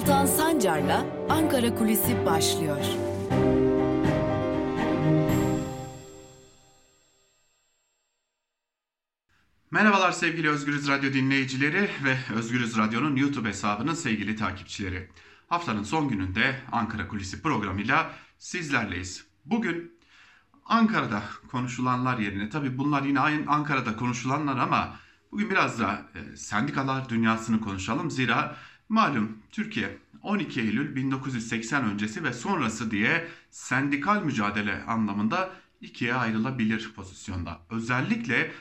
Altan Sancar'la Ankara Kulisi başlıyor. Merhabalar sevgili Özgürüz Radyo dinleyicileri ve Özgürüz Radyo'nun YouTube hesabının sevgili takipçileri. Haftanın son gününde Ankara Kulisi programıyla sizlerleyiz. Bugün Ankara'da konuşulanlar yerine tabi bunlar yine aynı Ankara'da konuşulanlar ama bugün biraz da e, sendikalar dünyasını konuşalım. Zira malum Türkiye 12 Eylül 1980 öncesi ve sonrası diye sendikal mücadele anlamında ikiye ayrılabilir pozisyonda. Özellikle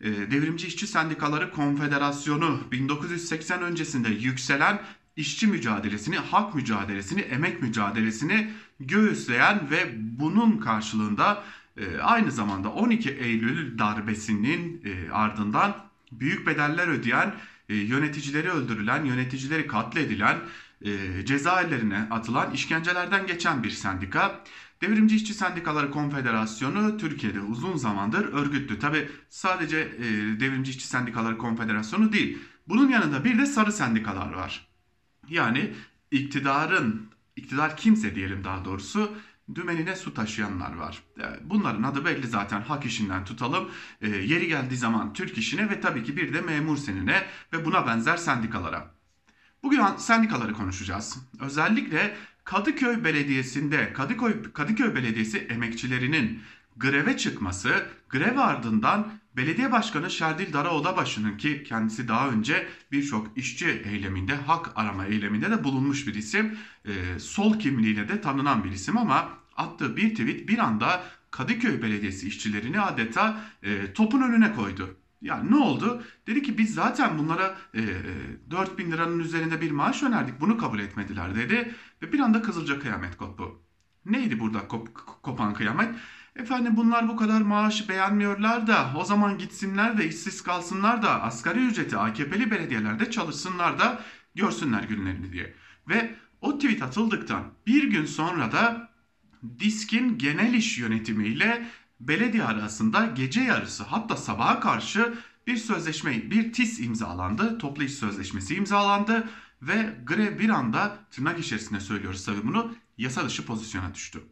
e, Devrimci İşçi Sendikaları Konfederasyonu 1980 öncesinde yükselen işçi mücadelesini, hak mücadelesini, emek mücadelesini göğüsleyen ve bunun karşılığında e, aynı zamanda 12 Eylül darbesinin e, ardından büyük bedeller ödeyen, yöneticileri öldürülen, yöneticileri katledilen, cezaevlerine atılan işkencelerden geçen bir sendika. Devrimci İşçi Sendikaları Konfederasyonu Türkiye'de uzun zamandır örgütlü. Tabi sadece Devrimci İşçi Sendikaları Konfederasyonu değil. Bunun yanında bir de sarı sendikalar var. Yani iktidarın, iktidar kimse diyelim daha doğrusu dümenine su taşıyanlar var. Bunların adı belli zaten hak işinden tutalım. E, yeri geldiği zaman Türk işine ve tabii ki bir de memur senine ve buna benzer sendikalara. Bugün sendikaları konuşacağız. Özellikle Kadıköy Belediyesi'nde Kadıköy, Kadıköy Belediyesi emekçilerinin greve çıkması, grev ardından Belediye Başkanı Şerdil Daraoğlabaşı'nın ki kendisi daha önce birçok işçi eyleminde, hak arama eyleminde de bulunmuş bir isim. E, sol kimliğiyle de tanınan bir isim ama attığı bir tweet bir anda Kadıköy Belediyesi işçilerini adeta e, topun önüne koydu. Yani ne oldu? Dedi ki biz zaten bunlara e, 4 bin liranın üzerinde bir maaş önerdik. Bunu kabul etmediler dedi. Ve bir anda Kızılca kıyamet koptu. Neydi burada kop, kopan kıyamet? Efendim bunlar bu kadar maaşı beğenmiyorlar da o zaman gitsinler de işsiz kalsınlar da asgari ücreti AKP'li belediyelerde çalışsınlar da görsünler günlerini diye. Ve o tweet atıldıktan bir gün sonra da Disk'in genel iş yönetimiyle belediye arasında gece yarısı hatta sabaha karşı bir sözleşme, bir TİS imzalandı. Toplu iş sözleşmesi imzalandı ve grev bir anda tırnak içerisinde söylüyoruz tabii bunu yasa dışı pozisyona düştü.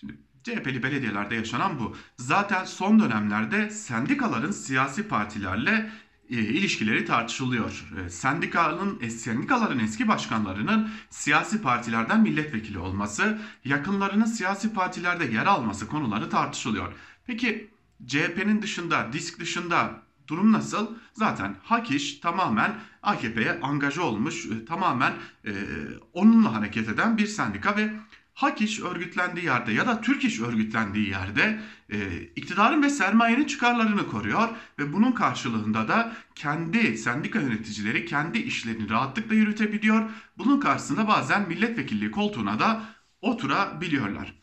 Şimdi CHP'li belediyelerde yaşanan bu. Zaten son dönemlerde sendikaların siyasi partilerle ilişkileri tartışılıyor. E, sendikanın, e, sendikaların eski başkanlarının siyasi partilerden milletvekili olması, yakınlarının siyasi partilerde yer alması konuları tartışılıyor. Peki CHP'nin dışında, disk dışında durum nasıl? Zaten hak iş tamamen AKP'ye angaja olmuş, e, tamamen e, onunla hareket eden bir sendika ve Hak iş örgütlendiği yerde ya da Türk iş örgütlendiği yerde e, iktidarın ve sermayenin çıkarlarını koruyor ve bunun karşılığında da kendi sendika yöneticileri kendi işlerini rahatlıkla yürütebiliyor. Bunun karşısında bazen milletvekilliği koltuğuna da oturabiliyorlar.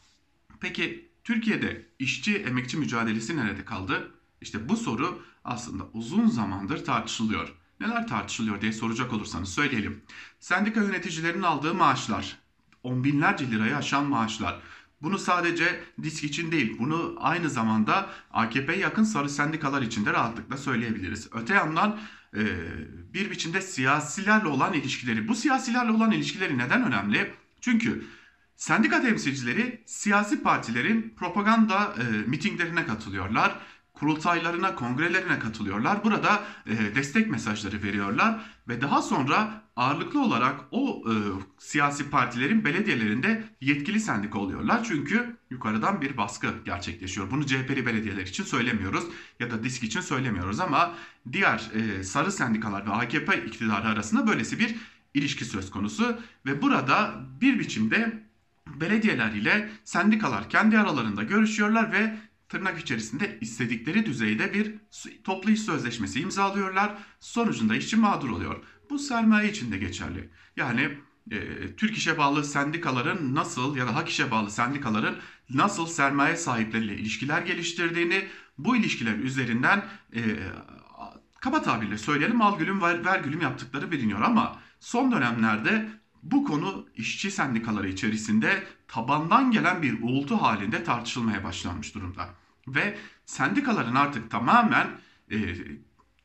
Peki Türkiye'de işçi emekçi mücadelesi nerede kaldı? İşte bu soru aslında uzun zamandır tartışılıyor. Neler tartışılıyor diye soracak olursanız söyleyelim. Sendika yöneticilerinin aldığı maaşlar, on binlerce lirayı aşan maaşlar. Bunu sadece disk için değil, bunu aynı zamanda AKP yakın sarı sendikalar için de rahatlıkla söyleyebiliriz. Öte yandan e, bir biçimde siyasilerle olan ilişkileri, bu siyasilerle olan ilişkileri neden önemli? Çünkü sendika temsilcileri siyasi partilerin propaganda e, mitinglerine katılıyorlar kurultaylarına, kongrelerine katılıyorlar. Burada e, destek mesajları veriyorlar ve daha sonra ağırlıklı olarak o e, siyasi partilerin belediyelerinde yetkili sendika oluyorlar. Çünkü yukarıdan bir baskı gerçekleşiyor. Bunu CHP'li belediyeler için söylemiyoruz ya da disk için söylemiyoruz ama diğer e, sarı sendikalar ve AKP iktidarı arasında böylesi bir ilişki söz konusu ve burada bir biçimde belediyeler ile sendikalar kendi aralarında görüşüyorlar ve tırnak içerisinde istedikleri düzeyde bir toplu iş sözleşmesi imzalıyorlar. Sonucunda işçi mağdur oluyor. Bu sermaye için de geçerli. Yani e, Türk işe bağlı sendikaların nasıl ya da hak işe bağlı sendikaların nasıl sermaye sahipleriyle ilişkiler geliştirdiğini bu ilişkiler üzerinden e, kaba tabirle söyleyelim al gülüm ver, ver gülüm yaptıkları biliniyor ama son dönemlerde bu konu işçi sendikaları içerisinde tabandan gelen bir uğultu halinde tartışılmaya başlanmış durumda. Ve sendikaların artık tamamen e,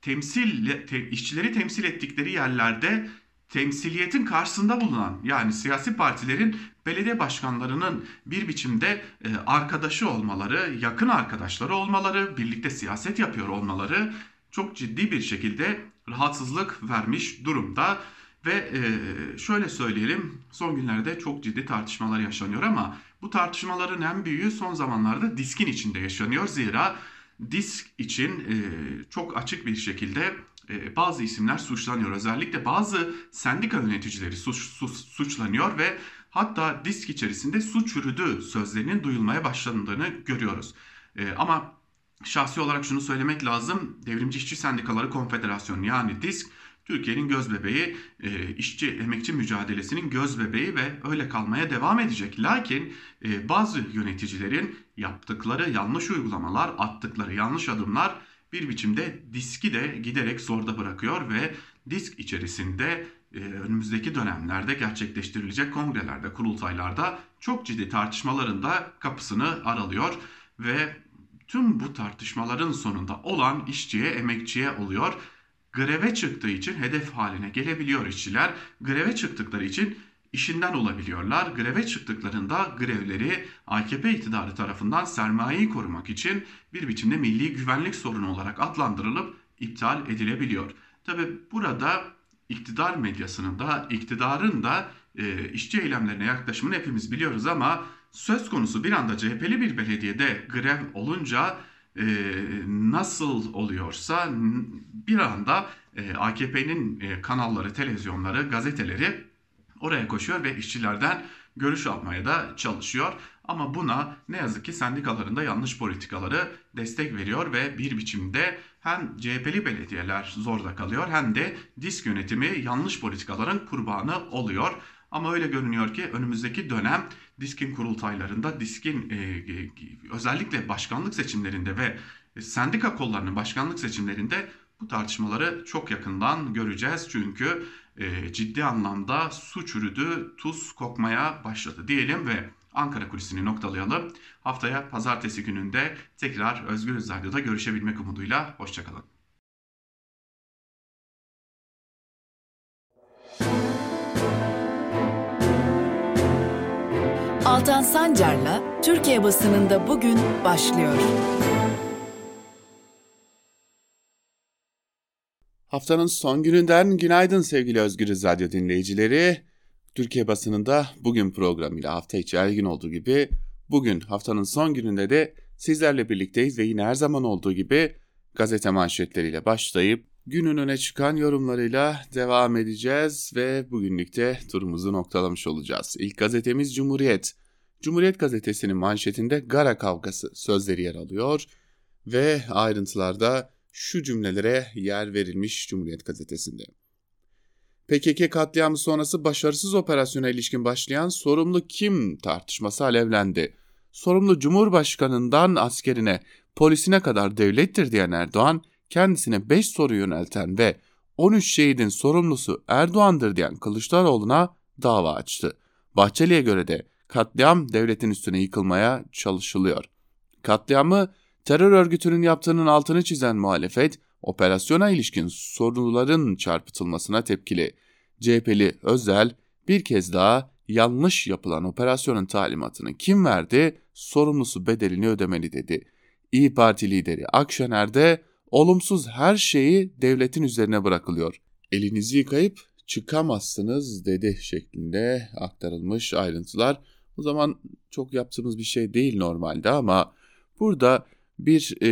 temsil te, işçileri temsil ettikleri yerlerde temsiliyetin karşısında bulunan yani siyasi partilerin belediye başkanlarının bir biçimde e, arkadaşı olmaları, yakın arkadaşları olmaları, birlikte siyaset yapıyor olmaları çok ciddi bir şekilde rahatsızlık vermiş durumda. Ve e, şöyle söyleyelim son günlerde çok ciddi tartışmalar yaşanıyor ama bu tartışmaların en büyüğü son zamanlarda diskin içinde yaşanıyor. Zira disk için e, çok açık bir şekilde e, bazı isimler suçlanıyor. Özellikle bazı sendika yöneticileri suç, suç, suçlanıyor ve hatta disk içerisinde suç yürüdü sözlerinin duyulmaya başlandığını görüyoruz. E, ama şahsi olarak şunu söylemek lazım. Devrimci İşçi Sendikaları Konfederasyonu yani disk Türkiye'nin göz bebeği, e, işçi emekçi mücadelesinin göz bebeği ve öyle kalmaya devam edecek. Lakin e, bazı yöneticilerin yaptıkları yanlış uygulamalar, attıkları yanlış adımlar bir biçimde diski de giderek zorda bırakıyor ve disk içerisinde e, önümüzdeki dönemlerde gerçekleştirilecek kongrelerde, kurultaylarda çok ciddi tartışmaların da kapısını aralıyor ve tüm bu tartışmaların sonunda olan işçiye, emekçiye oluyor. Greve çıktığı için hedef haline gelebiliyor işçiler. Greve çıktıkları için işinden olabiliyorlar. Greve çıktıklarında grevleri AKP iktidarı tarafından sermayeyi korumak için bir biçimde milli güvenlik sorunu olarak adlandırılıp iptal edilebiliyor. Tabi burada iktidar medyasının da iktidarın da e, işçi eylemlerine yaklaşımını hepimiz biliyoruz ama söz konusu bir anda CHP'li bir belediyede grev olunca e, nasıl oluyorsa bir anda e, AKP'nin e, kanalları, televizyonları, gazeteleri oraya koşuyor ve işçilerden görüş almaya da çalışıyor. Ama buna ne yazık ki sendikalarında yanlış politikaları destek veriyor ve bir biçimde hem CHP'li belediyeler zorda kalıyor hem de disk yönetimi yanlış politikaların kurbanı oluyor. Ama öyle görünüyor ki önümüzdeki dönem diskin kurultaylarında, diskin e, e, özellikle başkanlık seçimlerinde ve sendika kollarının başkanlık seçimlerinde bu tartışmaları çok yakından göreceğiz. Çünkü e, ciddi anlamda su çürüdü, tuz kokmaya başladı diyelim ve Ankara kulisini noktalayalım. Haftaya pazartesi gününde tekrar Özgür Radyo'da görüşebilmek umuduyla. Hoşçakalın. Altan Sancar'la Türkiye basınında bugün başlıyor. Haftanın son gününden günaydın sevgili Özgürüz Radyo dinleyicileri. Türkiye basınında bugün programıyla hafta içi her gün olduğu gibi bugün haftanın son gününde de sizlerle birlikteyiz ve yine her zaman olduğu gibi gazete manşetleriyle başlayıp günün öne çıkan yorumlarıyla devam edeceğiz ve bugünlükte turumuzu noktalamış olacağız. İlk gazetemiz Cumhuriyet. Cumhuriyet gazetesinin manşetinde Gara kavgası sözleri yer alıyor ve ayrıntılarda şu cümlelere yer verilmiş Cumhuriyet gazetesinde. PKK katliamı sonrası başarısız operasyona ilişkin başlayan sorumlu kim tartışması alevlendi. Sorumlu Cumhurbaşkanından askerine, polisine kadar devlettir diyen Erdoğan, kendisine 5 soru yönelten ve 13 şehidin sorumlusu Erdoğan'dır diyen Kılıçdaroğlu'na dava açtı. Bahçeli'ye göre de katliam devletin üstüne yıkılmaya çalışılıyor. Katliamı terör örgütünün yaptığının altını çizen muhalefet, operasyona ilişkin sorunların çarpıtılmasına tepkili. CHP'li Özel bir kez daha yanlış yapılan operasyonun talimatını kim verdi, sorumlusu bedelini ödemeli dedi. İyi Parti lideri Akşener de olumsuz her şeyi devletin üzerine bırakılıyor. Elinizi yıkayıp çıkamazsınız dedi şeklinde aktarılmış ayrıntılar. O zaman çok yaptığımız bir şey değil normalde ama burada bir e,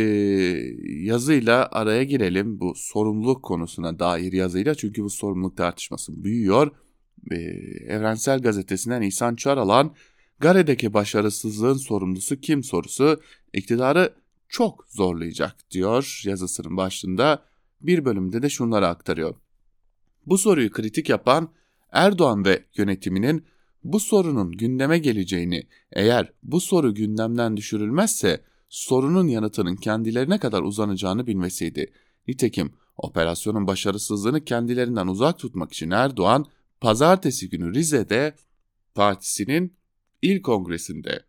yazıyla araya girelim bu sorumluluk konusuna dair yazıyla çünkü bu sorumluluk tartışması büyüyor. E, Evrensel Gazetesi'nden İhsan Çaralan Gare'deki başarısızlığın sorumlusu kim sorusu iktidarı çok zorlayacak diyor yazısının başında. Bir bölümde de şunları aktarıyor. Bu soruyu kritik yapan Erdoğan ve yönetiminin bu sorunun gündeme geleceğini, eğer bu soru gündemden düşürülmezse sorunun yanıtının kendilerine kadar uzanacağını bilmesiydi. Nitekim operasyonun başarısızlığını kendilerinden uzak tutmak için Erdoğan pazartesi günü Rize'de partisinin il kongresinde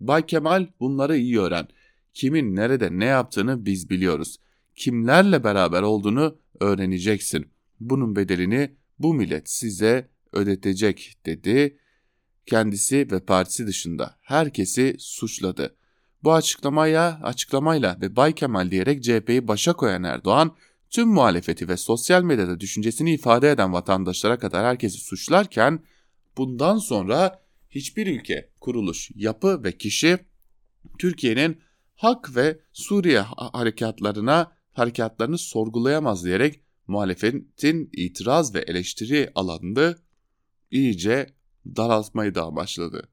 Bay Kemal bunları iyi öğren. Kimin nerede ne yaptığını biz biliyoruz. Kimlerle beraber olduğunu öğreneceksin. Bunun bedelini bu millet size ödetecek dedi. Kendisi ve partisi dışında herkesi suçladı. Bu açıklamaya, açıklamayla ve Bay Kemal diyerek CHP'yi başa koyan Erdoğan, tüm muhalefeti ve sosyal medyada düşüncesini ifade eden vatandaşlara kadar herkesi suçlarken, bundan sonra hiçbir ülke, kuruluş, yapı ve kişi Türkiye'nin hak ve Suriye harekatlarına harekatlarını sorgulayamaz diyerek muhalefetin itiraz ve eleştiri alanını iyice daraltmayı da amaçladı.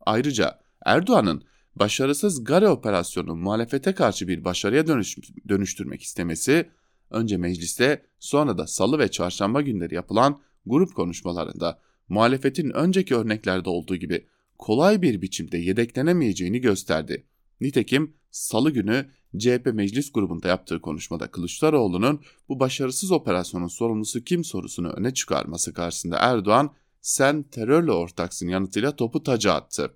Ayrıca Erdoğan'ın başarısız Gare operasyonunu muhalefete karşı bir başarıya dönüş, dönüştürmek istemesi önce mecliste sonra da salı ve çarşamba günleri yapılan grup konuşmalarında muhalefetin önceki örneklerde olduğu gibi kolay bir biçimde yedeklenemeyeceğini gösterdi. Nitekim salı günü CHP meclis grubunda yaptığı konuşmada Kılıçdaroğlu'nun bu başarısız operasyonun sorumlusu kim sorusunu öne çıkarması karşısında Erdoğan sen terörle ortaksın yanıtıyla topu taca attı.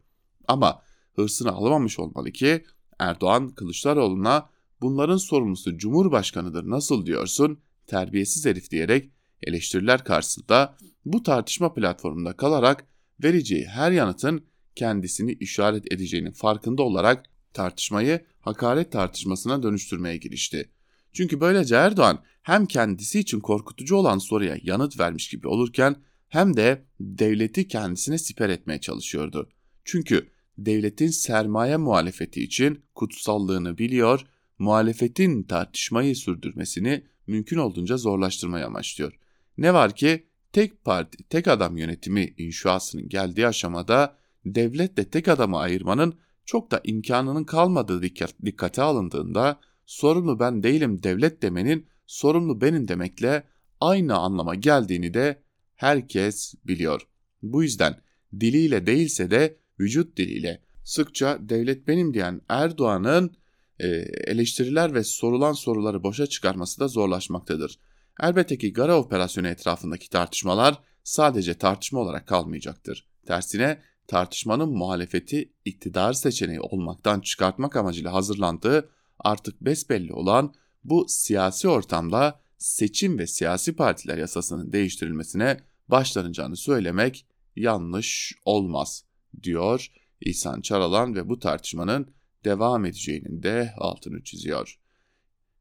Ama hırsını alamamış olmalı ki Erdoğan Kılıçdaroğlu'na bunların sorumlusu Cumhurbaşkanıdır nasıl diyorsun terbiyesiz herif diyerek eleştiriler karşısında bu tartışma platformunda kalarak vereceği her yanıtın kendisini işaret edeceğinin farkında olarak tartışmayı hakaret tartışmasına dönüştürmeye girişti. Çünkü böylece Erdoğan hem kendisi için korkutucu olan soruya yanıt vermiş gibi olurken hem de devleti kendisine siper etmeye çalışıyordu. Çünkü devletin sermaye muhalefeti için kutsallığını biliyor, muhalefetin tartışmayı sürdürmesini mümkün olduğunca zorlaştırmaya amaçlıyor. Ne var ki tek parti, tek adam yönetimi inşasının geldiği aşamada devletle tek adamı ayırmanın çok da imkanının kalmadığı dikkate alındığında sorumlu ben değilim devlet demenin sorumlu benim demekle aynı anlama geldiğini de herkes biliyor. Bu yüzden diliyle değilse de vücut diliyle sıkça devlet benim diyen Erdoğan'ın e, eleştiriler ve sorulan soruları boşa çıkarması da zorlaşmaktadır. Elbette ki Gara operasyonu etrafındaki tartışmalar sadece tartışma olarak kalmayacaktır. Tersine tartışmanın muhalefeti iktidar seçeneği olmaktan çıkartmak amacıyla hazırlandığı artık besbelli olan bu siyasi ortamda seçim ve siyasi partiler yasasının değiştirilmesine başlanacağını söylemek yanlış olmaz diyor İhsan Çaralan ve bu tartışmanın devam edeceğinin de altını çiziyor.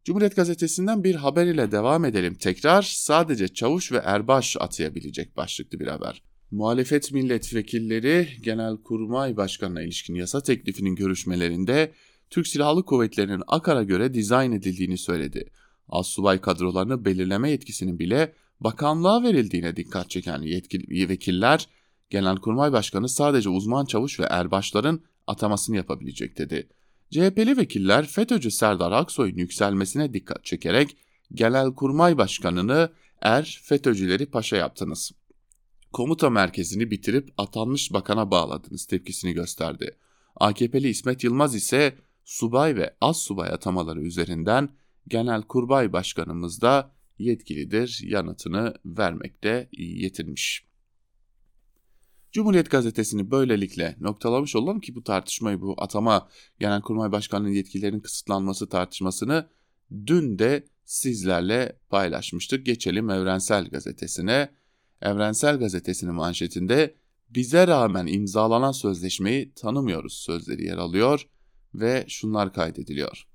Cumhuriyet Gazetesi'nden bir haber ile devam edelim tekrar. Sadece Çavuş ve Erbaş atayabilecek başlıklı bir haber. Muhalefet milletvekilleri Genelkurmay Başkanı'na ilişkin yasa teklifinin görüşmelerinde Türk Silahlı Kuvvetleri'nin Akar'a göre dizayn edildiğini söyledi. Assubay kadrolarını belirleme yetkisinin bile bakanlığa verildiğine dikkat çeken yetkili vekiller, Genelkurmay Başkanı sadece uzman çavuş ve erbaşların atamasını yapabilecek dedi. CHP'li vekiller FETÖ'cü Serdar Aksoy'un yükselmesine dikkat çekerek Genelkurmay Başkanı'nı er FETÖ'cüleri paşa yaptınız. Komuta merkezini bitirip atanmış bakana bağladınız tepkisini gösterdi. AKP'li İsmet Yılmaz ise subay ve az subay atamaları üzerinden Genelkurmay Başkanımız da yetkilidir yanıtını vermekte yetinmiş. Cumhuriyet Gazetesi'ni böylelikle noktalamış olalım ki bu tartışmayı bu atama Genelkurmay Başkanı'nın yetkilerinin kısıtlanması tartışmasını dün de sizlerle paylaşmıştık. Geçelim Evrensel Gazetesi'ne. Evrensel Gazetesi'nin manşetinde bize rağmen imzalanan sözleşmeyi tanımıyoruz sözleri yer alıyor ve şunlar kaydediliyor.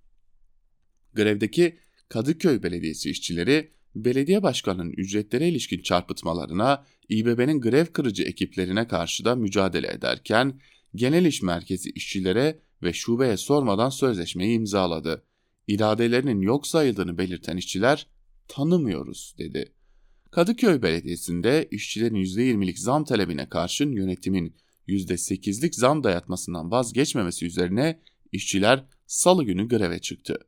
Grevdeki Kadıköy Belediyesi işçileri belediye başkanının ücretlere ilişkin çarpıtmalarına İBB'nin grev kırıcı ekiplerine karşı da mücadele ederken Genel İş Merkezi işçilere ve şubeye sormadan sözleşmeyi imzaladı. İradelerinin yok sayıldığını belirten işçiler tanımıyoruz dedi. Kadıköy Belediyesi'nde işçilerin %20'lik zam talebine karşın yönetimin %8'lik zam dayatmasından vazgeçmemesi üzerine işçiler salı günü greve çıktı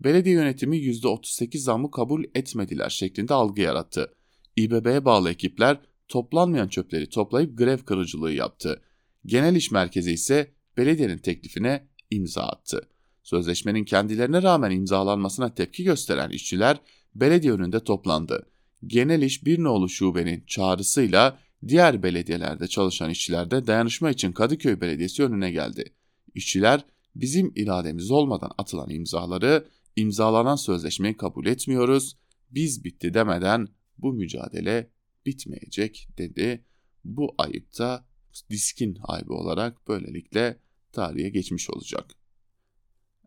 belediye yönetimi %38 zammı kabul etmediler şeklinde algı yarattı. İBB'ye bağlı ekipler toplanmayan çöpleri toplayıp grev kırıcılığı yaptı. Genel İş Merkezi ise belediyenin teklifine imza attı. Sözleşmenin kendilerine rağmen imzalanmasına tepki gösteren işçiler belediye önünde toplandı. Genel İş Birnoğlu Şube'nin çağrısıyla diğer belediyelerde çalışan işçiler de dayanışma için Kadıköy Belediyesi önüne geldi. İşçiler bizim irademiz olmadan atılan imzaları imzalanan sözleşmeyi kabul etmiyoruz, biz bitti demeden bu mücadele bitmeyecek dedi. Bu ayıp da diskin ayıbı olarak böylelikle tarihe geçmiş olacak.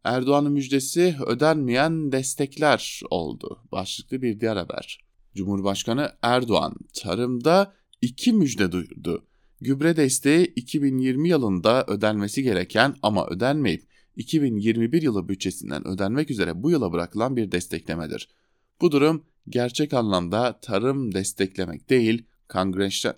Erdoğan'ın müjdesi ödenmeyen destekler oldu. Başlıklı bir diğer haber. Cumhurbaşkanı Erdoğan tarımda iki müjde duyurdu. Gübre desteği 2020 yılında ödenmesi gereken ama ödenmeyip 2021 yılı bütçesinden ödenmek üzere bu yıla bırakılan bir Bu durum gerçek anlamda tarım desteklemek değil,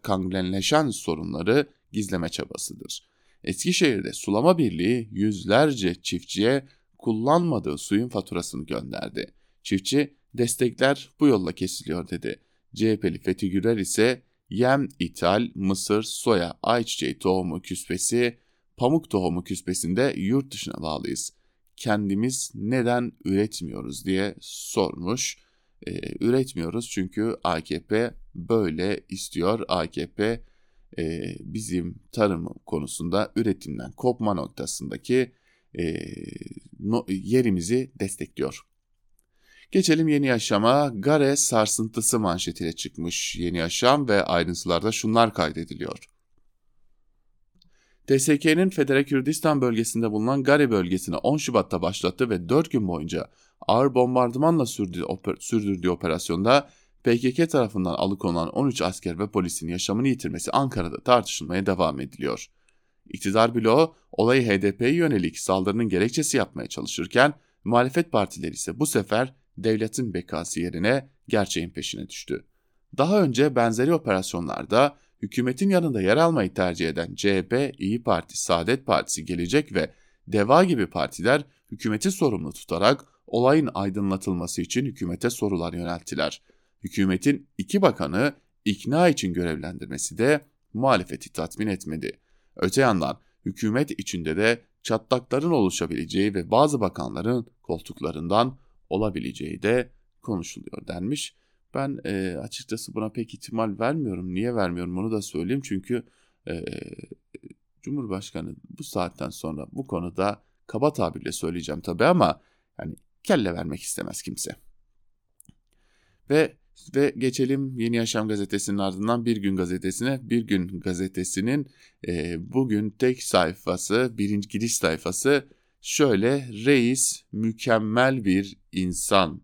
kangrenleşen sorunları gizleme çabasıdır. Eskişehir'de sulama birliği yüzlerce çiftçiye kullanmadığı suyun faturasını gönderdi. Çiftçi destekler bu yolla kesiliyor dedi. CHP'li Fethi Gürer ise yem ithal, mısır, soya, ayçiçeği tohumu küspesi, pamuk tohumu küspesinde yurt dışına bağlıyız. Kendimiz neden üretmiyoruz diye sormuş. Ee, üretmiyoruz çünkü AKP böyle istiyor. AKP e, bizim tarım konusunda üretimden kopma noktasındaki e, no, yerimizi destekliyor. Geçelim Yeni Yaşam'a. Gare sarsıntısı manşetiyle çıkmış Yeni Yaşam ve ayrıntılarda şunlar kaydediliyor. TSK'nin Federe Kürdistan bölgesinde bulunan Gare bölgesine 10 Şubat'ta başlattı ve 4 gün boyunca ağır bombardımanla sürdürdüğü operasyonda PKK tarafından alıkonulan 13 asker ve polisin yaşamını yitirmesi Ankara'da tartışılmaya devam ediliyor. İktidar bloğu olayı HDP'ye yönelik saldırının gerekçesi yapmaya çalışırken muhalefet partileri ise bu sefer devletin bekası yerine gerçeğin peşine düştü. Daha önce benzeri operasyonlarda hükümetin yanında yer almayı tercih eden CHP, İyi Parti, Saadet Partisi, Gelecek ve DEVA gibi partiler hükümeti sorumlu tutarak olayın aydınlatılması için hükümete sorular yönelttiler. Hükümetin iki bakanı ikna için görevlendirmesi de muhalefeti tatmin etmedi. Öte yandan hükümet içinde de çatlakların oluşabileceği ve bazı bakanların koltuklarından olabileceği de konuşuluyor denmiş. Ben e, açıkçası buna pek ihtimal vermiyorum. Niye vermiyorum onu da söyleyeyim. Çünkü e, Cumhurbaşkanı bu saatten sonra bu konuda kaba tabirle söyleyeceğim tabii ama yani kelle vermek istemez kimse. Ve ve geçelim Yeni Yaşam gazetesinin ardından Bir Gün gazetesine. Bir Gün gazetesinin e, bugün tek sayfası, birinci giriş sayfası şöyle reis mükemmel bir insan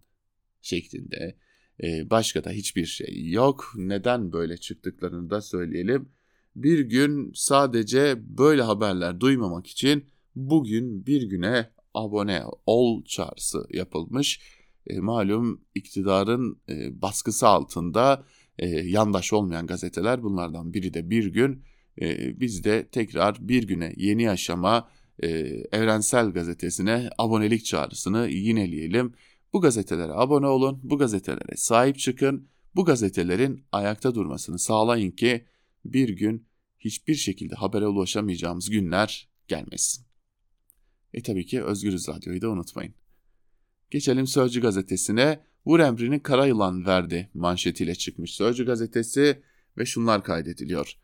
şeklinde. E, başka da hiçbir şey yok. Neden böyle çıktıklarını da söyleyelim. Bir gün sadece böyle haberler duymamak için bugün bir güne abone ol çağrısı yapılmış e, malum iktidarın e, baskısı altında yandaş olmayan gazeteler bunlardan biri de bir gün biz de tekrar bir güne yeni yaşama e, evrensel gazetesine abonelik çağrısını yineleyelim. Bu gazetelere abone olun, bu gazetelere sahip çıkın, bu gazetelerin ayakta durmasını sağlayın ki bir gün hiçbir şekilde habere ulaşamayacağımız günler gelmesin. E tabii ki Özgürüz Radyo'yu da unutmayın. Geçelim Sözcü gazetesine. Vur emrini kara yılan verdi manşetiyle çıkmış Sözcü gazetesi ve şunlar kaydediliyor.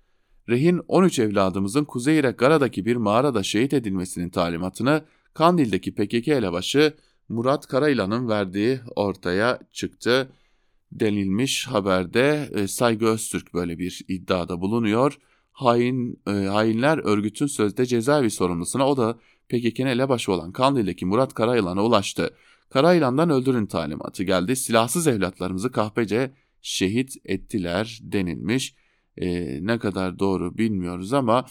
Rehin 13 evladımızın Kuzey Irak Gara'daki bir mağarada şehit edilmesinin talimatını Kandil'deki PKK elebaşı Murat Karayılan'ın verdiği ortaya çıktı denilmiş haberde e, Saygı Öztürk böyle bir iddiada bulunuyor. Hain e, hainler örgütün sözde cezaevi sorumlusuna o da PKK'nin elebaşı olan Kandil'deki Murat Karayılan'a ulaştı. Karayılan'dan öldürün talimatı geldi. Silahsız evlatlarımızı kahpece şehit ettiler denilmiş. E, ne kadar doğru bilmiyoruz ama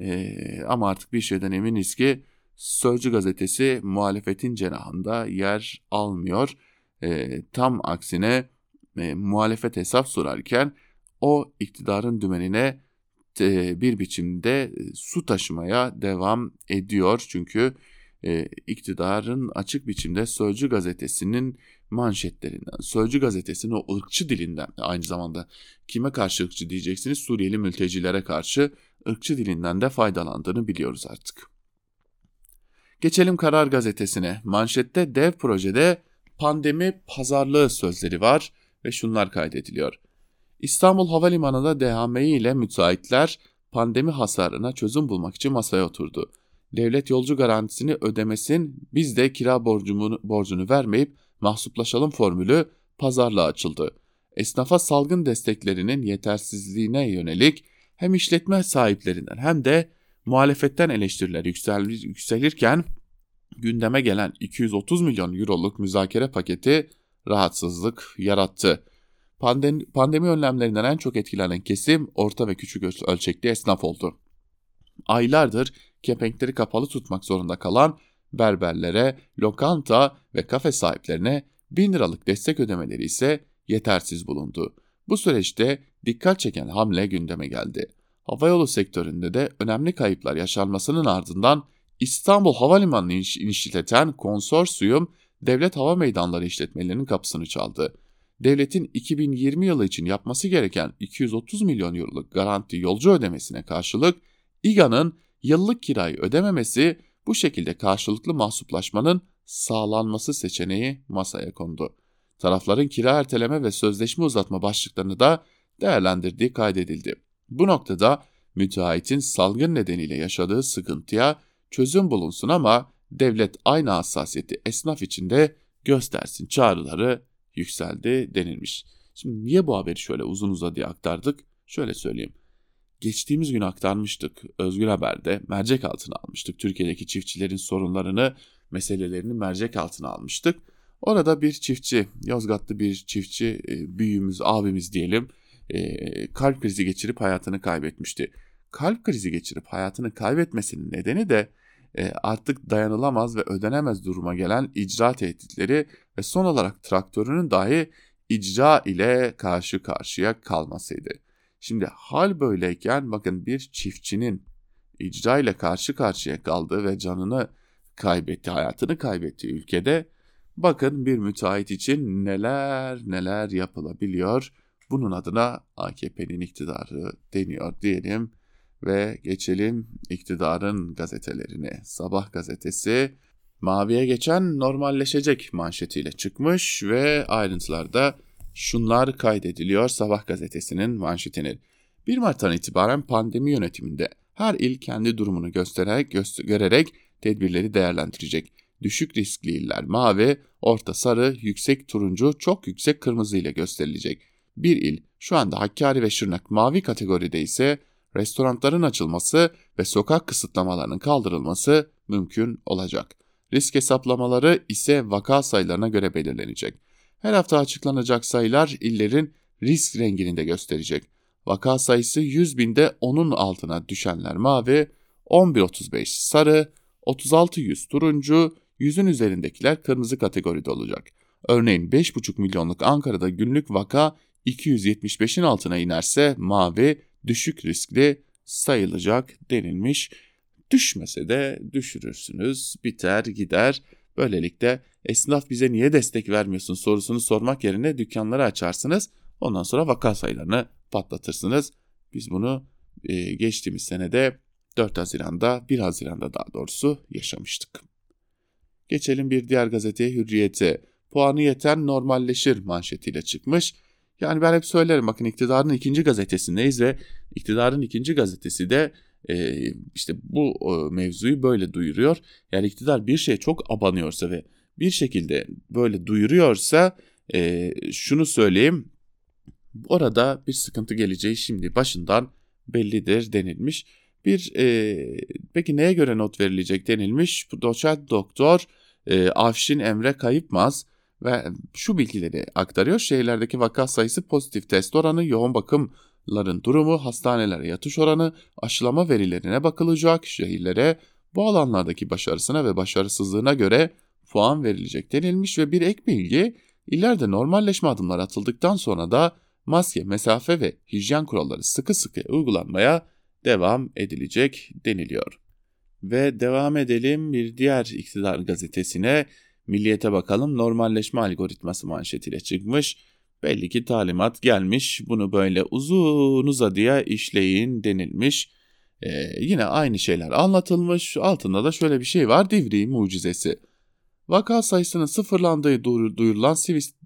e, ama artık bir şeyden eminiz ki Sözcü gazetesi muhalefetin cenahında yer almıyor. E, tam aksine e, muhalefet hesap sorarken o iktidarın dümenine e, bir biçimde su taşımaya devam ediyor. Çünkü e, iktidarın açık biçimde Sözcü gazetesinin manşetlerinden, Sözcü gazetesinin o ırkçı dilinden aynı zamanda kime karşı ırkçı diyeceksiniz Suriyeli mültecilere karşı ırkçı dilinden de faydalandığını biliyoruz artık. Geçelim Karar Gazetesi'ne. Manşette dev projede pandemi pazarlığı sözleri var ve şunlar kaydediliyor. İstanbul Havalimanı'nda DHMİ ile müteahhitler pandemi hasarına çözüm bulmak için masaya oturdu devlet yolcu garantisini ödemesin, biz de kira borcunu, borcunu vermeyip mahsuplaşalım formülü pazarlığa açıldı. esnafa salgın desteklerinin yetersizliğine yönelik hem işletme sahiplerinden hem de muhalefetten eleştiriler yükselirken gündeme gelen 230 milyon euroluk müzakere paketi rahatsızlık yarattı. Pandemi, pandemi önlemlerinden en çok etkilenen kesim orta ve küçük ölçekli esnaf oldu. Aylardır kepenkleri kapalı tutmak zorunda kalan berberlere, lokanta ve kafe sahiplerine 1000 liralık destek ödemeleri ise yetersiz bulundu. Bu süreçte dikkat çeken hamle gündeme geldi. Havayolu sektöründe de önemli kayıplar yaşanmasının ardından İstanbul Havalimanı'nı işleten konsorsiyum devlet hava meydanları işletmelerinin kapısını çaldı. Devletin 2020 yılı için yapması gereken 230 milyon euroluk garanti yolcu ödemesine karşılık İGA'nın yıllık kirayı ödememesi bu şekilde karşılıklı mahsuplaşmanın sağlanması seçeneği masaya kondu. Tarafların kira erteleme ve sözleşme uzatma başlıklarını da değerlendirdiği kaydedildi. Bu noktada müteahhitin salgın nedeniyle yaşadığı sıkıntıya çözüm bulunsun ama devlet aynı hassasiyeti esnaf içinde göstersin çağrıları yükseldi denilmiş. Şimdi niye bu haberi şöyle uzun uzadıya aktardık? Şöyle söyleyeyim. Geçtiğimiz gün aktarmıştık. Özgür Haber'de mercek altına almıştık. Türkiye'deki çiftçilerin sorunlarını, meselelerini mercek altına almıştık. Orada bir çiftçi, Yozgatlı bir çiftçi, e, büyüğümüz, abimiz diyelim, e, kalp krizi geçirip hayatını kaybetmişti. Kalp krizi geçirip hayatını kaybetmesinin nedeni de e, artık dayanılamaz ve ödenemez duruma gelen icra tehditleri ve son olarak traktörünün dahi icra ile karşı karşıya kalmasıydı. Şimdi hal böyleyken bakın bir çiftçinin icra ile karşı karşıya kaldığı ve canını kaybetti, hayatını kaybettiği ülkede bakın bir müteahhit için neler neler yapılabiliyor. Bunun adına AKP'nin iktidarı deniyor diyelim ve geçelim iktidarın gazetelerine. Sabah gazetesi maviye geçen normalleşecek manşetiyle çıkmış ve ayrıntılarda şunlar kaydediliyor Sabah gazetesinin manşetinin. 1 Mart'tan itibaren pandemi yönetiminde her il kendi durumunu göstererek, göstererek tedbirleri değerlendirecek. Düşük riskli iller mavi, orta sarı, yüksek turuncu, çok yüksek kırmızı ile gösterilecek. Bir il şu anda Hakkari ve Şırnak mavi kategoride ise restoranların açılması ve sokak kısıtlamalarının kaldırılması mümkün olacak. Risk hesaplamaları ise vaka sayılarına göre belirlenecek. Her hafta açıklanacak sayılar illerin risk rengini de gösterecek. Vaka sayısı 100 binde onun altına düşenler mavi, 11.35 sarı, 36.100 turuncu, 100'ün üzerindekiler kırmızı kategoride olacak. Örneğin 5,5 milyonluk Ankara'da günlük vaka 275'in altına inerse mavi, düşük riskli sayılacak denilmiş. Düşmese de düşürürsünüz, biter gider. Böylelikle esnaf bize niye destek vermiyorsun sorusunu sormak yerine dükkanları açarsınız. Ondan sonra vaka sayılarını patlatırsınız. Biz bunu e, geçtiğimiz senede 4 Haziran'da 1 Haziran'da daha doğrusu yaşamıştık. Geçelim bir diğer gazeteye Hürriyet'e. Puanı yeten normalleşir manşetiyle çıkmış. Yani ben hep söylerim bakın iktidarın ikinci gazetesindeyiz ve iktidarın ikinci gazetesi de e, işte bu e, mevzuyu böyle duyuruyor. Yani iktidar bir şeye çok abanıyorsa ve bir şekilde böyle duyuruyorsa e, şunu söyleyeyim. Orada bir sıkıntı geleceği şimdi başından bellidir denilmiş. Bir e, peki neye göre not verilecek denilmiş. Doçent doktor e, Afşin Emre Kayıpmaz ve şu bilgileri aktarıyor. Şehirlerdeki vaka sayısı pozitif test oranı, yoğun bakımların durumu, hastanelere yatış oranı, aşılama verilerine bakılacak. Şehirlere bu alanlardaki başarısına ve başarısızlığına göre puan verilecek denilmiş ve bir ek bilgi ileride normalleşme adımları atıldıktan sonra da maske, mesafe ve hijyen kuralları sıkı sıkı uygulanmaya devam edilecek deniliyor. Ve devam edelim bir diğer iktidar gazetesine Milliyete bakalım normalleşme algoritması manşetiyle çıkmış. Belli ki talimat gelmiş bunu böyle uzun uzadıya işleyin denilmiş. Ee, yine aynı şeyler anlatılmış. Altında da şöyle bir şey var Divriği mucizesi. Vaka sayısının sıfırlandığı duyurulan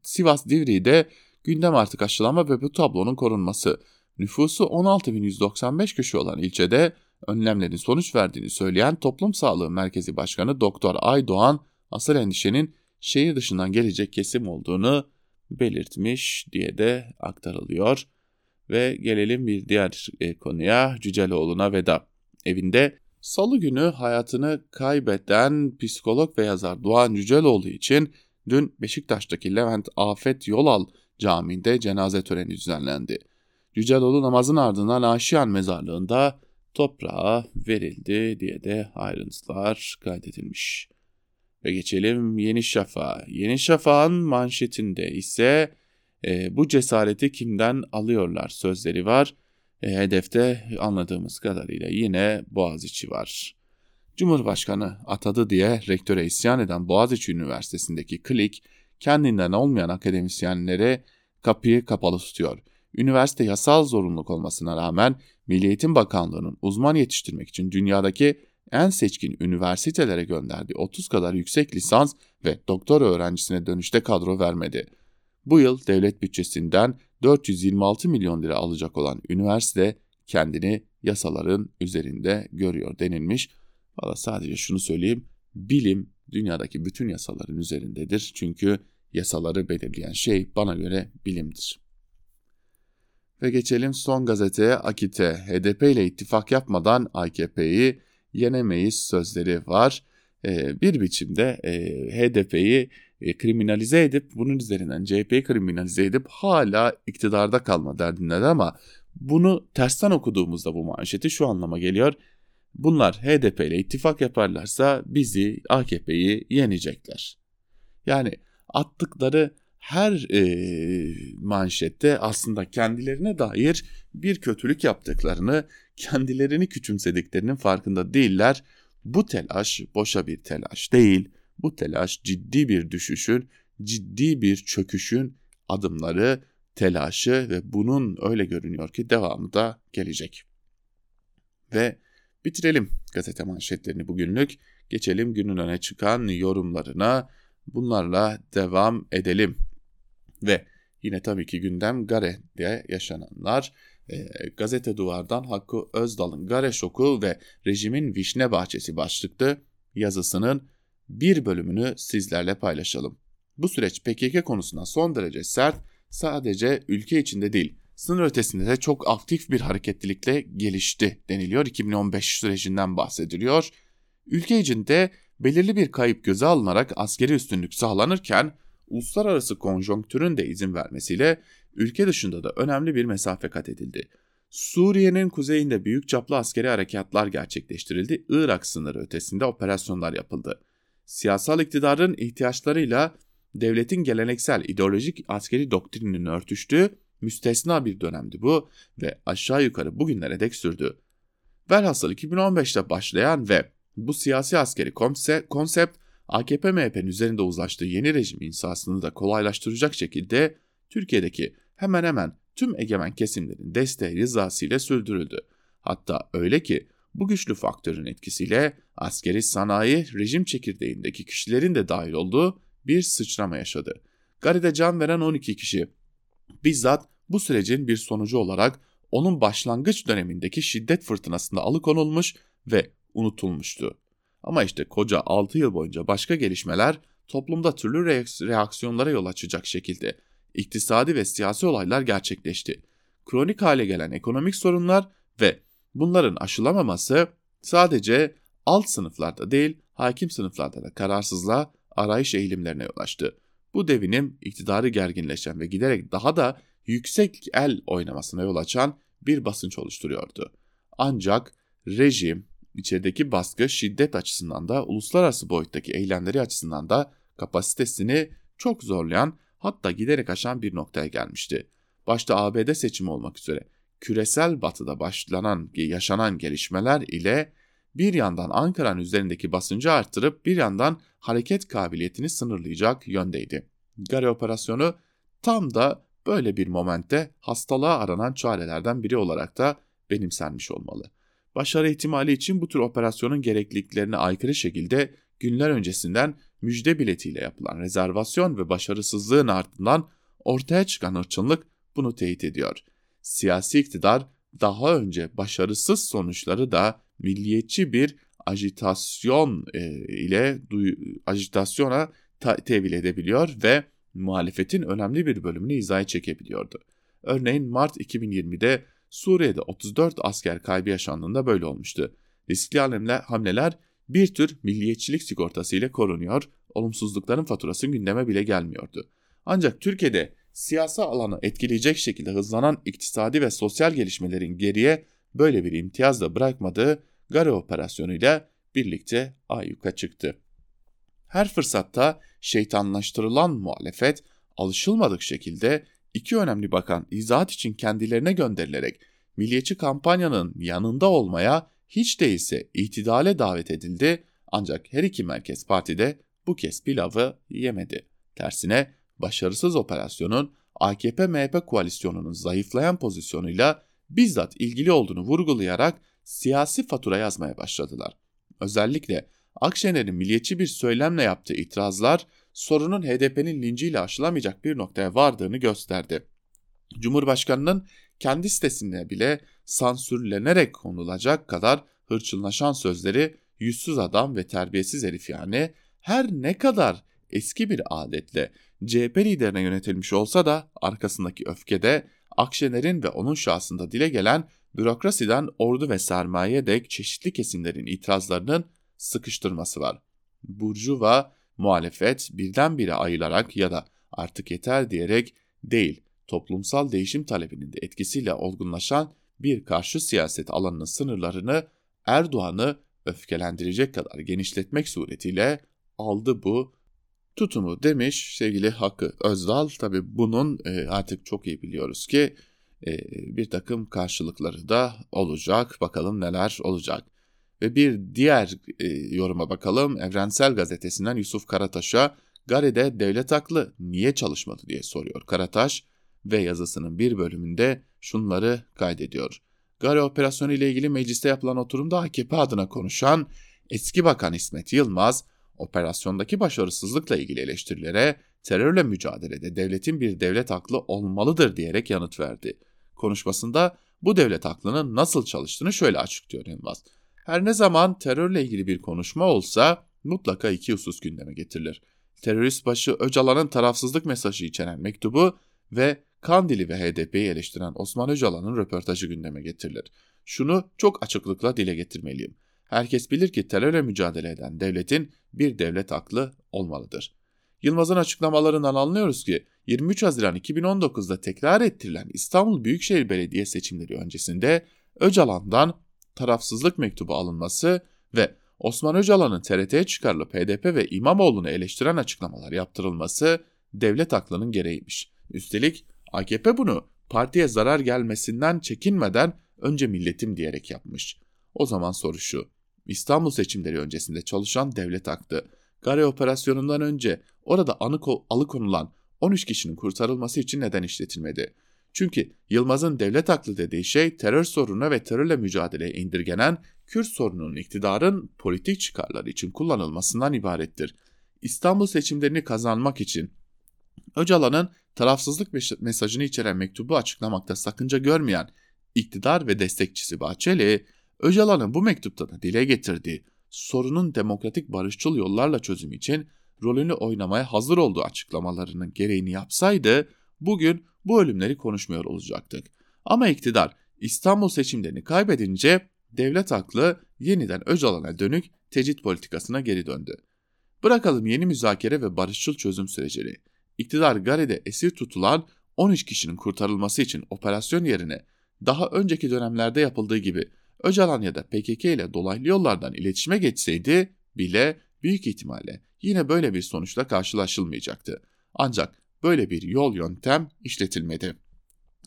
Sivas Divriği'de gündem artık aşılama ve bu tablonun korunması. Nüfusu 16.195 kişi olan ilçede önlemlerin sonuç verdiğini söyleyen Toplum Sağlığı Merkezi Başkanı Doktor Aydoğan asıl endişenin şehir dışından gelecek kesim olduğunu belirtmiş diye de aktarılıyor. Ve gelelim bir diğer e, konuya Cüceloğlu'na veda. Evinde salı günü hayatını kaybeden psikolog ve yazar Doğan Cüceloğlu için dün Beşiktaş'taki Levent Afet Yolal Camii'nde cenaze töreni düzenlendi. Cüceloğlu namazın ardından Aşiyan mezarlığında toprağa verildi diye de ayrıntılar kaydedilmiş. Ve geçelim Yeni Şafak'a. Yeni Şafak'ın manşetinde ise e, bu cesareti kimden alıyorlar sözleri var. E, hedefte anladığımız kadarıyla yine Boğaziçi var. Cumhurbaşkanı atadı diye rektöre isyan eden Boğaziçi Üniversitesi'ndeki klik kendinden olmayan akademisyenlere kapıyı kapalı tutuyor. Üniversite yasal zorunluluk olmasına rağmen Milli Eğitim Bakanlığı'nın uzman yetiştirmek için dünyadaki en seçkin üniversitelere gönderdiği 30 kadar yüksek lisans ve doktora öğrencisine dönüşte kadro vermedi. Bu yıl devlet bütçesinden 426 milyon lira alacak olan üniversite kendini yasaların üzerinde görüyor denilmiş. Valla sadece şunu söyleyeyim. Bilim dünyadaki bütün yasaların üzerindedir. Çünkü yasaları belirleyen şey bana göre bilimdir. Ve geçelim son gazeteye Akit'e. HDP ile ittifak yapmadan AKP'yi yenemeyiz sözleri var. Ee, bir biçimde e, HDP'yi e, kriminalize edip bunun üzerinden CHP'yi kriminalize edip hala iktidarda kalma derdindeler ama bunu tersten okuduğumuzda bu manşeti şu anlama geliyor. Bunlar HDP ile ittifak yaparlarsa bizi AKP'yi yenecekler. Yani attıkları her e, manşette aslında kendilerine dair bir kötülük yaptıklarını, kendilerini küçümsediklerinin farkında değiller. Bu telaş boşa bir telaş değil. Bu telaş ciddi bir düşüşün, ciddi bir çöküşün adımları, telaşı ve bunun öyle görünüyor ki devamı da gelecek. Ve bitirelim gazete manşetlerini bugünlük. Geçelim günün öne çıkan yorumlarına. Bunlarla devam edelim. Ve yine tabii ki gündem Gare'de yaşananlar. E, gazete Duvar'dan Hakkı Özdal'ın Gare Şoku ve Rejimin Vişne Bahçesi başlıklı yazısının bir bölümünü sizlerle paylaşalım. Bu süreç PKK konusunda son derece sert, sadece ülke içinde değil, sınır ötesinde de çok aktif bir hareketlilikle gelişti deniliyor. 2015 sürecinden bahsediliyor. Ülke içinde belirli bir kayıp göze alınarak askeri üstünlük sağlanırken uluslararası konjonktürün de izin vermesiyle ülke dışında da önemli bir mesafe kat edildi. Suriye'nin kuzeyinde büyük çaplı askeri harekatlar gerçekleştirildi. Irak sınırı ötesinde operasyonlar yapıldı. Siyasal iktidarın ihtiyaçlarıyla devletin geleneksel ideolojik askeri doktrininin örtüştüğü müstesna bir dönemdi bu ve aşağı yukarı bugünlere dek sürdü. Velhasıl 2015'te başlayan ve bu siyasi askeri konsept AKP-MHP'nin üzerinde uzlaştığı yeni rejim insasını da kolaylaştıracak şekilde Türkiye'deki hemen hemen tüm egemen kesimlerin desteği rızasıyla sürdürüldü. Hatta öyle ki bu güçlü faktörün etkisiyle askeri sanayi rejim çekirdeğindeki kişilerin de dahil olduğu bir sıçrama yaşadı. Gari'de can veren 12 kişi bizzat bu sürecin bir sonucu olarak onun başlangıç dönemindeki şiddet fırtınasında alıkonulmuş ve unutulmuştu. Ama işte koca 6 yıl boyunca başka gelişmeler toplumda türlü reaksiyonlara yol açacak şekilde iktisadi ve siyasi olaylar gerçekleşti. Kronik hale gelen ekonomik sorunlar ve bunların aşılamaması sadece alt sınıflarda değil hakim sınıflarda da kararsızlığa arayış eğilimlerine yol açtı. Bu devinim iktidarı gerginleşen ve giderek daha da yüksek el oynamasına yol açan bir basınç oluşturuyordu. Ancak rejim içerideki baskı şiddet açısından da uluslararası boyuttaki eylemleri açısından da kapasitesini çok zorlayan hatta giderek aşan bir noktaya gelmişti. Başta ABD seçimi olmak üzere küresel batıda başlanan yaşanan gelişmeler ile bir yandan Ankara'nın üzerindeki basıncı arttırıp bir yandan hareket kabiliyetini sınırlayacak yöndeydi. Gari operasyonu tam da böyle bir momente hastalığa aranan çarelerden biri olarak da benimsenmiş olmalı. Başarı ihtimali için bu tür operasyonun gerekliliklerine aykırı şekilde günler öncesinden müjde biletiyle yapılan rezervasyon ve başarısızlığın ardından ortaya çıkan hırçınlık bunu teyit ediyor. Siyasi iktidar daha önce başarısız sonuçları da milliyetçi bir ajitasyon e, ile agitasyona tevil edebiliyor ve muhalefetin önemli bir bölümünü hizaya çekebiliyordu. Örneğin Mart 2020'de Suriye'de 34 asker kaybı yaşandığında böyle olmuştu. Riskli hamleler bir tür milliyetçilik sigortası ile korunuyor, olumsuzlukların faturası gündeme bile gelmiyordu. Ancak Türkiye'de siyasi alanı etkileyecek şekilde hızlanan iktisadi ve sosyal gelişmelerin geriye böyle bir imtiyaz da bırakmadığı Gare operasyonuyla birlikte ayyuka çıktı. Her fırsatta şeytanlaştırılan muhalefet alışılmadık şekilde iki önemli bakan izahat için kendilerine gönderilerek milliyetçi kampanyanın yanında olmaya hiç değilse itidale davet edildi ancak her iki merkez partide bu kez pilavı yemedi. Tersine başarısız operasyonun AKP-MHP koalisyonunun zayıflayan pozisyonuyla bizzat ilgili olduğunu vurgulayarak siyasi fatura yazmaya başladılar. Özellikle Akşener'in milliyetçi bir söylemle yaptığı itirazlar sorunun HDP'nin linciyle aşılamayacak bir noktaya vardığını gösterdi. Cumhurbaşkanının kendi sitesinde bile sansürlenerek konulacak kadar hırçınlaşan sözleri yüzsüz adam ve terbiyesiz herif yani her ne kadar eski bir adetle CHP liderine yönetilmiş olsa da arkasındaki öfkede Akşener'in ve onun şahsında dile gelen bürokrasiden ordu ve sermaye dek çeşitli kesimlerin itirazlarının sıkıştırması var. Burjuva muhalefet birdenbire ayılarak ya da artık yeter diyerek değil, toplumsal değişim talebinin de etkisiyle olgunlaşan bir karşı siyaset alanının sınırlarını Erdoğan'ı öfkelendirecek kadar genişletmek suretiyle aldı bu tutumu demiş sevgili Hakkı Özdal. Tabi bunun e, artık çok iyi biliyoruz ki e, bir takım karşılıkları da olacak. Bakalım neler olacak. Ve bir diğer e, yoruma bakalım. Evrensel Gazetesi'nden Yusuf Karataş'a Gare'de devlet haklı niye çalışmadı diye soruyor Karataş ve yazısının bir bölümünde şunları kaydediyor. Gare operasyonu ile ilgili mecliste yapılan oturumda AKP adına konuşan eski bakan İsmet Yılmaz, operasyondaki başarısızlıkla ilgili eleştirilere terörle mücadelede devletin bir devlet aklı olmalıdır diyerek yanıt verdi. Konuşmasında bu devlet aklının nasıl çalıştığını şöyle açıklıyor Yılmaz. Her ne zaman terörle ilgili bir konuşma olsa mutlaka iki husus gündeme getirilir. Terörist başı Öcalan'ın tarafsızlık mesajı içeren mektubu ve Kandili ve HDP'yi eleştiren Osman Öcalan'ın röportajı gündeme getirilir. Şunu çok açıklıkla dile getirmeliyim. Herkes bilir ki terörle mücadele eden devletin bir devlet aklı olmalıdır. Yılmaz'ın açıklamalarından anlıyoruz ki 23 Haziran 2019'da tekrar ettirilen İstanbul Büyükşehir Belediye seçimleri öncesinde Öcalan'dan tarafsızlık mektubu alınması ve Osman Öcalan'ın TRT'ye çıkarılıp HDP ve İmamoğlu'nu eleştiren açıklamalar yaptırılması devlet aklının gereğiymiş. Üstelik AKP bunu partiye zarar gelmesinden çekinmeden önce milletim diyerek yapmış. O zaman soru şu. İstanbul seçimleri öncesinde çalışan devlet aktı. Gare operasyonundan önce orada anı alıkonulan 13 kişinin kurtarılması için neden işletilmedi? Çünkü Yılmaz'ın devlet haklı dediği şey terör sorununa ve terörle mücadeleye indirgenen Kürt sorununun iktidarın politik çıkarları için kullanılmasından ibarettir. İstanbul seçimlerini kazanmak için Öcalan'ın tarafsızlık mesajını içeren mektubu açıklamakta sakınca görmeyen iktidar ve destekçisi Bahçeli, Öcalan'ın bu mektupta da dile getirdiği sorunun demokratik barışçıl yollarla çözüm için rolünü oynamaya hazır olduğu açıklamalarının gereğini yapsaydı bugün bu ölümleri konuşmuyor olacaktık. Ama iktidar İstanbul seçimlerini kaybedince devlet aklı yeniden Öcalan'a dönük tecrit politikasına geri döndü. Bırakalım yeni müzakere ve barışçıl çözüm sürecini. İktidar Gare'de esir tutulan 13 kişinin kurtarılması için operasyon yerine daha önceki dönemlerde yapıldığı gibi Öcalan ya da PKK ile dolaylı yollardan iletişime geçseydi bile büyük ihtimalle yine böyle bir sonuçla karşılaşılmayacaktı. Ancak böyle bir yol yöntem işletilmedi.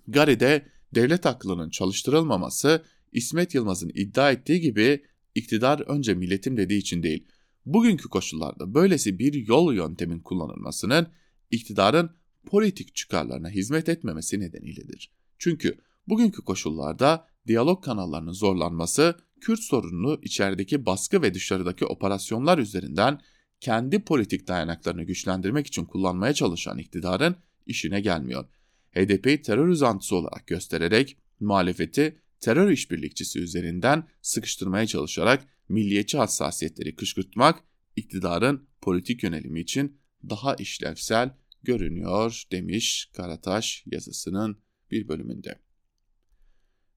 Gare'de devlet aklının çalıştırılmaması İsmet Yılmaz'ın iddia ettiği gibi iktidar önce milletim dediği için değil, bugünkü koşullarda böylesi bir yol yöntemin kullanılmasının iktidarın politik çıkarlarına hizmet etmemesi nedeniyledir. Çünkü bugünkü koşullarda diyalog kanallarının zorlanması, Kürt sorununu içerideki baskı ve dışarıdaki operasyonlar üzerinden kendi politik dayanaklarını güçlendirmek için kullanmaya çalışan iktidarın işine gelmiyor. HDP'yi terör uzantısı olarak göstererek muhalefeti terör işbirlikçisi üzerinden sıkıştırmaya çalışarak milliyetçi hassasiyetleri kışkırtmak iktidarın politik yönelimi için daha işlevsel görünüyor demiş Karataş yazısının bir bölümünde.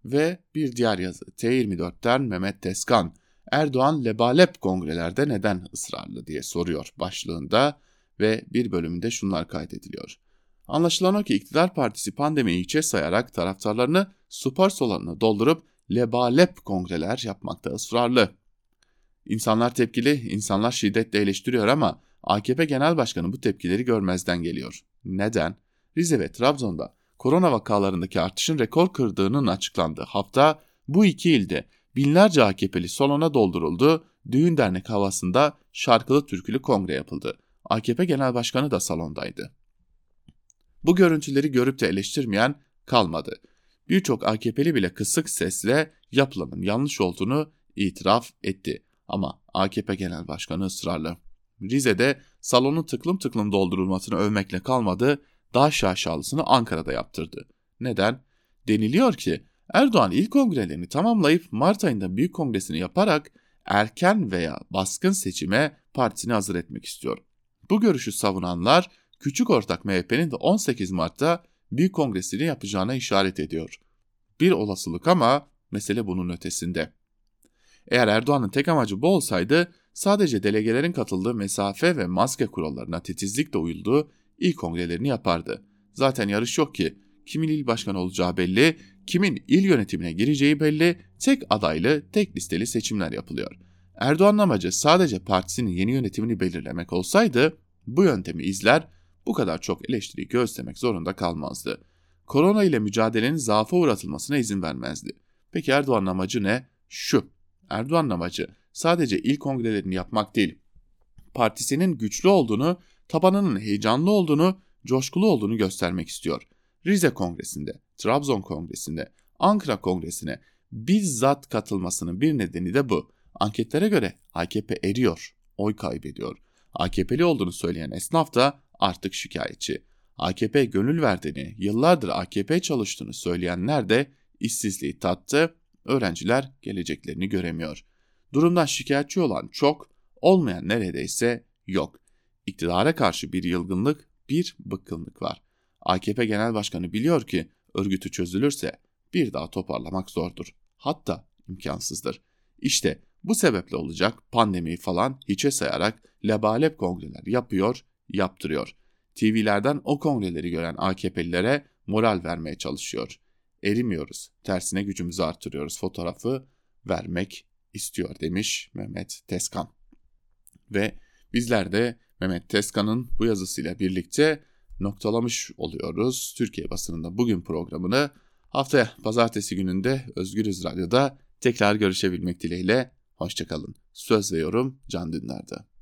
Ve bir diğer yazı T24'ten Mehmet Teskan Erdoğan lebalep kongrelerde neden ısrarlı diye soruyor başlığında ve bir bölümünde şunlar kaydediliyor. Anlaşılan o ki iktidar partisi pandemiyi içe sayarak taraftarlarını spor salonuna doldurup lebalep kongreler yapmakta ısrarlı. İnsanlar tepkili, insanlar şiddetle eleştiriyor ama AKP Genel Başkanı bu tepkileri görmezden geliyor. Neden? Rize ve Trabzon'da korona vakalarındaki artışın rekor kırdığının açıklandığı hafta bu iki ilde binlerce AKP'li salona dolduruldu, düğün dernek havasında şarkılı türkülü kongre yapıldı. AKP Genel Başkanı da salondaydı. Bu görüntüleri görüp de eleştirmeyen kalmadı. Birçok AKP'li bile kısık sesle yapılanın yanlış olduğunu itiraf etti. Ama AKP Genel Başkanı ısrarlı. Rize'de salonun tıklım tıklım doldurulmasını övmekle kalmadı, daha şaşalısını Ankara'da yaptırdı. Neden? Deniliyor ki Erdoğan ilk kongrelerini tamamlayıp Mart ayında büyük kongresini yaparak erken veya baskın seçime partisini hazır etmek istiyor. Bu görüşü savunanlar küçük ortak MHP'nin de 18 Mart'ta büyük kongresini yapacağına işaret ediyor. Bir olasılık ama mesele bunun ötesinde. Eğer Erdoğan'ın tek amacı bu olsaydı sadece delegelerin katıldığı mesafe ve maske kurallarına titizlikle uyulduğu ilk kongrelerini yapardı. Zaten yarış yok ki. Kimin il başkanı olacağı belli, kimin il yönetimine gireceği belli, tek adaylı, tek listeli seçimler yapılıyor. Erdoğan'ın amacı sadece partisinin yeni yönetimini belirlemek olsaydı bu yöntemi izler, bu kadar çok eleştiri göstermek zorunda kalmazdı. Korona ile mücadelenin zaafa uğratılmasına izin vermezdi. Peki Erdoğan'ın amacı ne? Şu. Erdoğan'ın amacı sadece ilk kongrelerini yapmak değil. Partisinin güçlü olduğunu, tabanının heyecanlı olduğunu, coşkulu olduğunu göstermek istiyor. Rize Kongresi'nde, Trabzon Kongresi'nde, Ankara Kongresi'ne bizzat katılmasının bir nedeni de bu. Anketlere göre AKP eriyor, oy kaybediyor. AKP'li olduğunu söyleyen esnaf da artık şikayetçi. AKP gönül verdiğini, yıllardır AKP çalıştığını söyleyenler de işsizliği tattı, öğrenciler geleceklerini göremiyor. Durumdan şikayetçi olan çok, olmayan neredeyse yok. İktidara karşı bir yılgınlık, bir bıkkınlık var. AKP Genel Başkanı biliyor ki örgütü çözülürse bir daha toparlamak zordur. Hatta imkansızdır. İşte bu sebeple olacak pandemiyi falan hiçe sayarak lebalep kongreler yapıyor, yaptırıyor. TV'lerden o kongreleri gören AKP'lilere moral vermeye çalışıyor. Erimiyoruz, tersine gücümüzü artırıyoruz fotoğrafı vermek istiyor demiş Mehmet Teskan. Ve bizler de Mehmet Teskan'ın bu yazısıyla birlikte noktalamış oluyoruz. Türkiye basınında bugün programını haftaya pazartesi gününde Özgürüz Radyo'da tekrar görüşebilmek dileğiyle. Hoşçakalın. Söz ve yorum Can Dünler'de.